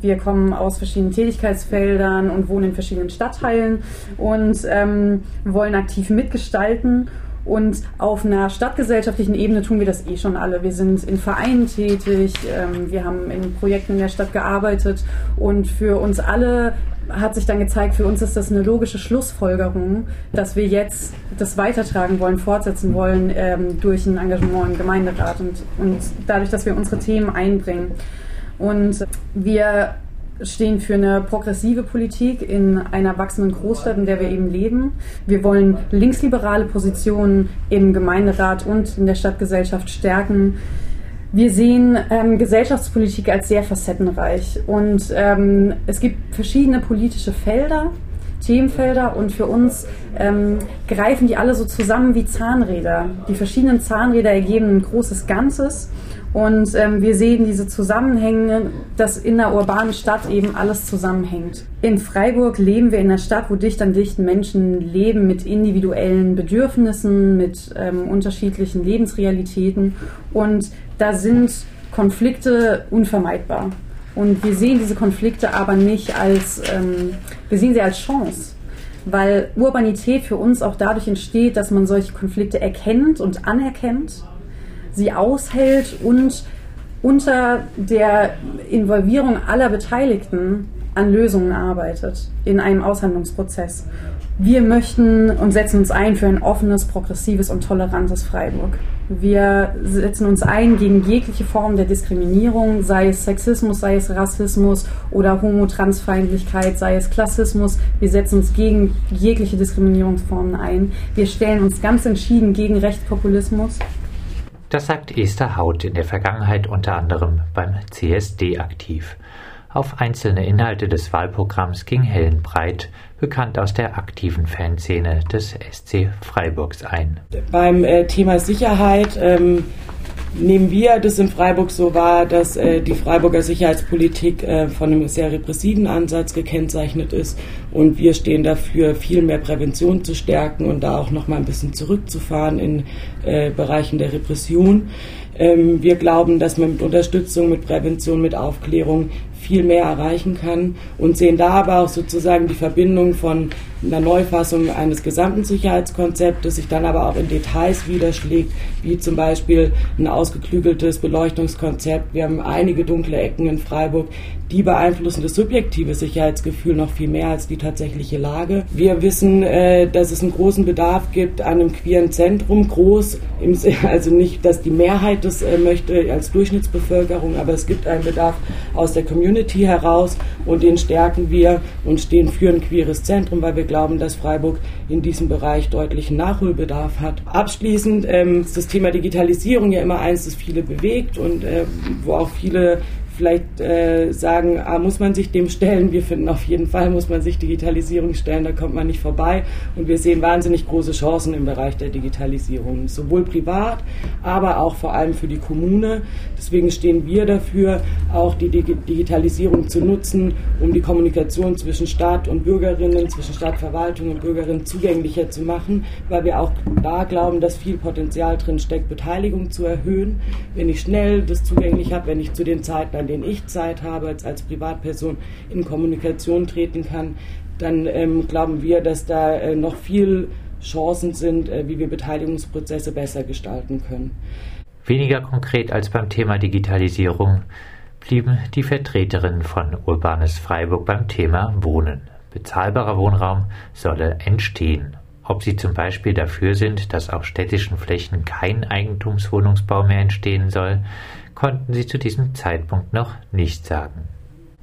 wir kommen aus verschiedenen Tätigkeitsfeldern und wohnen in verschiedenen Stadtteilen und ähm, wollen aktiv mitgestalten. Und auf einer stadtgesellschaftlichen Ebene tun wir das eh schon alle. Wir sind in Vereinen tätig, ähm, wir haben in Projekten in der Stadt gearbeitet und für uns alle hat sich dann gezeigt, für uns ist das eine logische Schlussfolgerung, dass wir jetzt das weitertragen wollen, fortsetzen wollen ähm, durch ein Engagement im Gemeinderat und, und dadurch, dass wir unsere Themen einbringen. Und wir stehen für eine progressive Politik in einer wachsenden Großstadt, in der wir eben leben. Wir wollen linksliberale Positionen im Gemeinderat und in der Stadtgesellschaft stärken. Wir sehen ähm, Gesellschaftspolitik als sehr facettenreich und ähm, es gibt verschiedene politische Felder, Themenfelder und für uns ähm, greifen die alle so zusammen wie Zahnräder. Die verschiedenen Zahnräder ergeben ein großes Ganzes und ähm, wir sehen diese Zusammenhänge, dass in der urbanen Stadt eben alles zusammenhängt. In Freiburg leben wir in einer Stadt, wo dicht an dicht Menschen leben mit individuellen Bedürfnissen, mit ähm, unterschiedlichen Lebensrealitäten. Und da sind Konflikte unvermeidbar. Und wir sehen diese Konflikte aber nicht als, ähm, wir sehen sie als Chance weil Urbanität für uns auch dadurch entsteht, dass man solche Konflikte erkennt und anerkennt sie aushält und unter der Involvierung aller Beteiligten an Lösungen arbeitet in einem Aushandlungsprozess. Wir möchten und setzen uns ein für ein offenes, progressives und tolerantes Freiburg. Wir setzen uns ein gegen jegliche Form der Diskriminierung, sei es Sexismus, sei es Rassismus oder Homo-Transfeindlichkeit, sei es Klassismus. Wir setzen uns gegen jegliche Diskriminierungsformen ein. Wir stellen uns ganz entschieden gegen Rechtspopulismus das sagt Esther Haut in der Vergangenheit unter anderem beim CSD aktiv. Auf einzelne Inhalte des Wahlprogramms ging Helen Breit, bekannt aus der aktiven Fanszene des SC Freiburgs ein. Beim äh, Thema Sicherheit ähm, nehmen wir das in Freiburg so wahr, dass äh, die Freiburger Sicherheitspolitik äh, von einem sehr repressiven Ansatz gekennzeichnet ist und wir stehen dafür, viel mehr Prävention zu stärken und da auch noch mal ein bisschen zurückzufahren in äh, Bereichen der Repression. Ähm, wir glauben, dass man mit Unterstützung, mit Prävention, mit Aufklärung viel mehr erreichen kann und sehen da aber auch sozusagen die Verbindung von einer Neufassung eines gesamten Sicherheitskonzeptes, sich dann aber auch in Details widerschlägt, wie zum Beispiel ein ausgeklügeltes Beleuchtungskonzept. Wir haben einige dunkle Ecken in Freiburg, die beeinflussen das subjektive Sicherheitsgefühl noch viel mehr als die tatsächliche Lage. Wir wissen, äh, dass es einen großen Bedarf gibt an einem queeren Zentrum, groß, also nicht, dass die Mehrheit das äh, möchte als Durchschnittsbevölkerung, aber es gibt einen Bedarf aus der Community heraus und den stärken wir und stehen für ein queeres Zentrum, weil wir glauben, dass Freiburg in diesem Bereich deutlichen Nachholbedarf hat. Abschließend ähm, ist das Thema Digitalisierung ja immer eins, das viele bewegt und äh, wo auch viele vielleicht äh, sagen, ah, muss man sich dem stellen? Wir finden auf jeden Fall, muss man sich Digitalisierung stellen, da kommt man nicht vorbei. Und wir sehen wahnsinnig große Chancen im Bereich der Digitalisierung, sowohl privat, aber auch vor allem für die Kommune. Deswegen stehen wir dafür, auch die Digitalisierung zu nutzen, um die Kommunikation zwischen Staat und Bürgerinnen, zwischen Stadtverwaltung und Bürgerinnen zugänglicher zu machen, weil wir auch da glauben, dass viel Potenzial drin steckt, Beteiligung zu erhöhen. Wenn ich schnell das zugänglich habe, wenn ich zu den Zeiten denen ich Zeit habe, als, als Privatperson in Kommunikation treten kann, dann ähm, glauben wir, dass da äh, noch viel Chancen sind, äh, wie wir Beteiligungsprozesse besser gestalten können. Weniger konkret als beim Thema Digitalisierung blieben die Vertreterinnen von Urbanes Freiburg beim Thema Wohnen. Bezahlbarer Wohnraum solle entstehen. Ob sie zum Beispiel dafür sind, dass auf städtischen Flächen kein Eigentumswohnungsbau mehr entstehen soll, konnten sie zu diesem Zeitpunkt noch nicht sagen.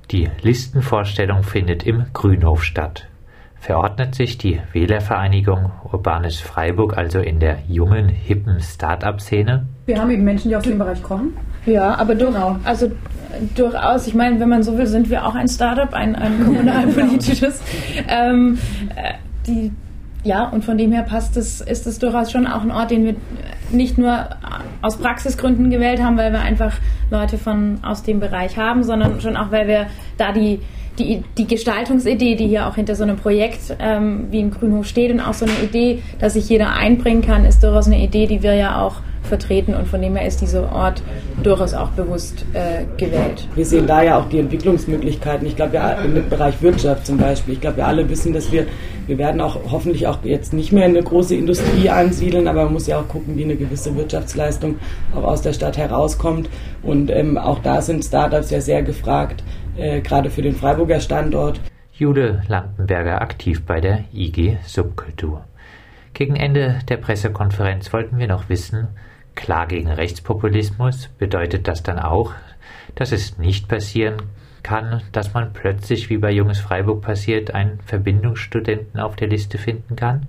Die Listenvorstellung findet im Grünhof statt. Verordnet sich die Wählervereinigung Urbanes Freiburg also in der jungen, hippen Start-up-Szene? Wir haben eben Menschen, die aus dem Bereich kommen. Ja, aber durch, genau. also durchaus, ich meine, wenn man so will, sind wir auch ein Start-up, ein, ein kommunalpolitisches. ähm, äh, die ja, und von dem her passt es, ist es durchaus schon auch ein Ort, den wir nicht nur aus Praxisgründen gewählt haben, weil wir einfach Leute von aus dem Bereich haben, sondern schon auch, weil wir da die, die, die Gestaltungsidee, die hier auch hinter so einem Projekt ähm, wie im Grünhof steht und auch so eine Idee, dass sich jeder einbringen kann, ist durchaus eine Idee, die wir ja auch vertreten und von dem her ist dieser Ort durchaus auch bewusst äh, gewählt. Wir sehen da ja auch die Entwicklungsmöglichkeiten. Ich glaube, im Bereich Wirtschaft zum Beispiel. Ich glaube, wir alle wissen, dass wir, wir werden auch hoffentlich auch jetzt nicht mehr eine große Industrie ansiedeln, aber man muss ja auch gucken, wie eine gewisse Wirtschaftsleistung auch aus der Stadt herauskommt. Und ähm, auch da sind Startups ja sehr gefragt, äh, gerade für den Freiburger Standort. Jude Landenberger aktiv bei der IG Subkultur. Gegen Ende der Pressekonferenz wollten wir noch wissen, klar gegen Rechtspopulismus bedeutet das dann auch, dass es nicht passieren kann, dass man plötzlich, wie bei Junges Freiburg passiert, einen Verbindungsstudenten auf der Liste finden kann?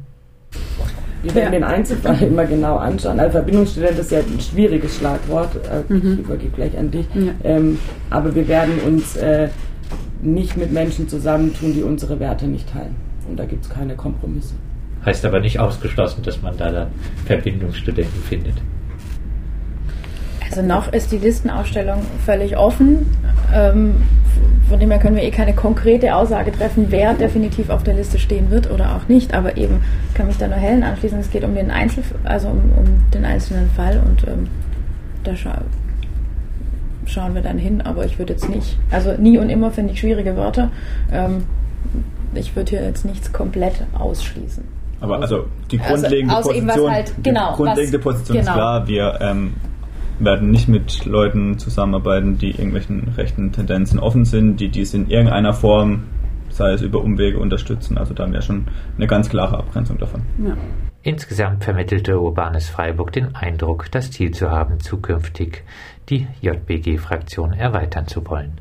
Wir werden ja. den Einzelfall immer genau anschauen. Also Verbindungsstudent ist ja ein schwieriges Schlagwort. Äh, mhm. Ich übergebe gleich an dich. Ja. Ähm, aber wir werden uns äh, nicht mit Menschen zusammentun, die unsere Werte nicht teilen. Und da gibt es keine Kompromisse. Heißt aber nicht ausgeschlossen, dass man da dann Verbindungsstudenten findet. Also noch ist die Listenausstellung völlig offen. Ähm, von dem her können wir eh keine konkrete Aussage treffen, wer definitiv auf der Liste stehen wird oder auch nicht. Aber eben kann mich da nur Helen anschließen. Es geht um den Einzel also um, um den einzelnen Fall und ähm, da scha schauen wir dann hin. Aber ich würde jetzt nicht, also nie und immer finde ich schwierige Wörter. Ähm, ich würde hier jetzt nichts komplett ausschließen. Aber also die also grundlegende also, Position, halt, genau, die grundlegende was, Position genau. ist klar. Wir ähm, werden nicht mit Leuten zusammenarbeiten, die irgendwelchen rechten Tendenzen offen sind, die dies in irgendeiner Form, sei es über Umwege, unterstützen. Also da haben wir schon eine ganz klare Abgrenzung davon. Ja. Insgesamt vermittelte Urbanes Freiburg den Eindruck, das Ziel zu haben, zukünftig die JBG-Fraktion erweitern zu wollen.